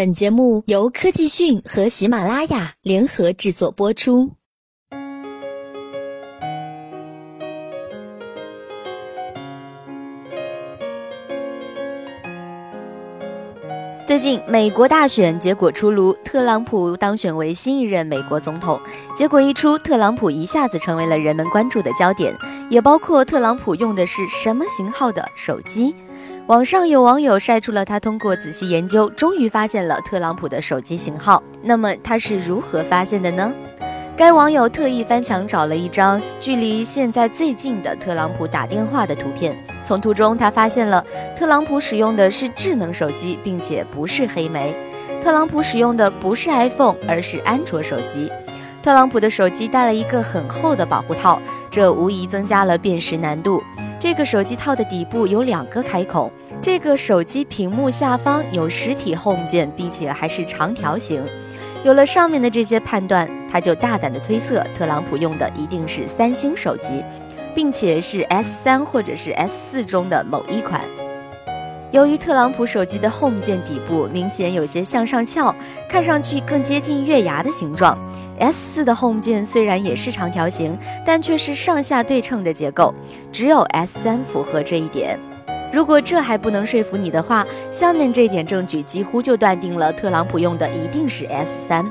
本节目由科技讯和喜马拉雅联合制作播出。最近，美国大选结果出炉，特朗普当选为新一任美国总统。结果一出，特朗普一下子成为了人们关注的焦点，也包括特朗普用的是什么型号的手机。网上有网友晒出了他通过仔细研究，终于发现了特朗普的手机型号。那么他是如何发现的呢？该网友特意翻墙找了一张距离现在最近的特朗普打电话的图片。从图中，他发现了特朗普使用的是智能手机，并且不是黑莓。特朗普使用的不是 iPhone，而是安卓手机。特朗普的手机带了一个很厚的保护套，这无疑增加了辨识难度。这个手机套的底部有两个开孔。这个手机屏幕下方有实体 Home 键，并且还是长条形。有了上面的这些判断，他就大胆的推测，特朗普用的一定是三星手机，并且是 S 三或者是 S 四中的某一款。由于特朗普手机的 Home 键底部明显有些向上翘，看上去更接近月牙的形状。S 四的 Home 键虽然也是长条形，但却是上下对称的结构，只有 S 三符合这一点。如果这还不能说服你的话，下面这点证据几乎就断定了特朗普用的一定是 S 三。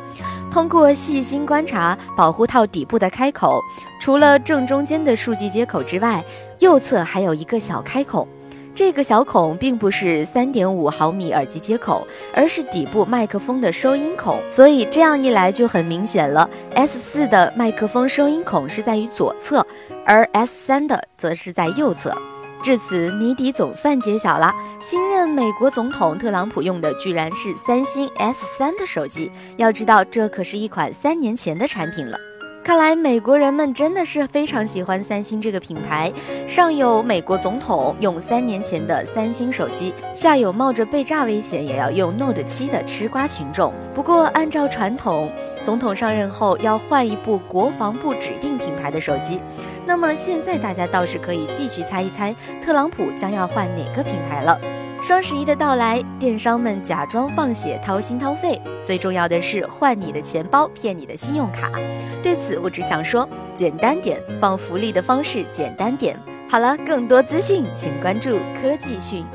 通过细心观察，保护套底部的开口，除了正中间的数据接口之外，右侧还有一个小开孔。这个小孔并不是3.5毫米耳机接口，而是底部麦克风的收音孔。所以这样一来就很明显了，S 四的麦克风收音孔是在于左侧，而 S 三的则是在右侧。至此，谜底总算揭晓了。新任美国总统特朗普用的居然是三星 S 三的手机。要知道，这可是一款三年前的产品了。看来美国人们真的是非常喜欢三星这个品牌。上有美国总统用三年前的三星手机，下有冒着被炸危险也要用 Note 七的吃瓜群众。不过，按照传统，总统上任后要换一部国防部指定品牌的手机。那么现在大家倒是可以继续猜一猜，特朗普将要换哪个品牌了。双十一的到来，电商们假装放血掏心掏肺，最重要的是换你的钱包，骗你的信用卡。对此，我只想说，简单点，放福利的方式简单点。好了，更多资讯请关注科技讯。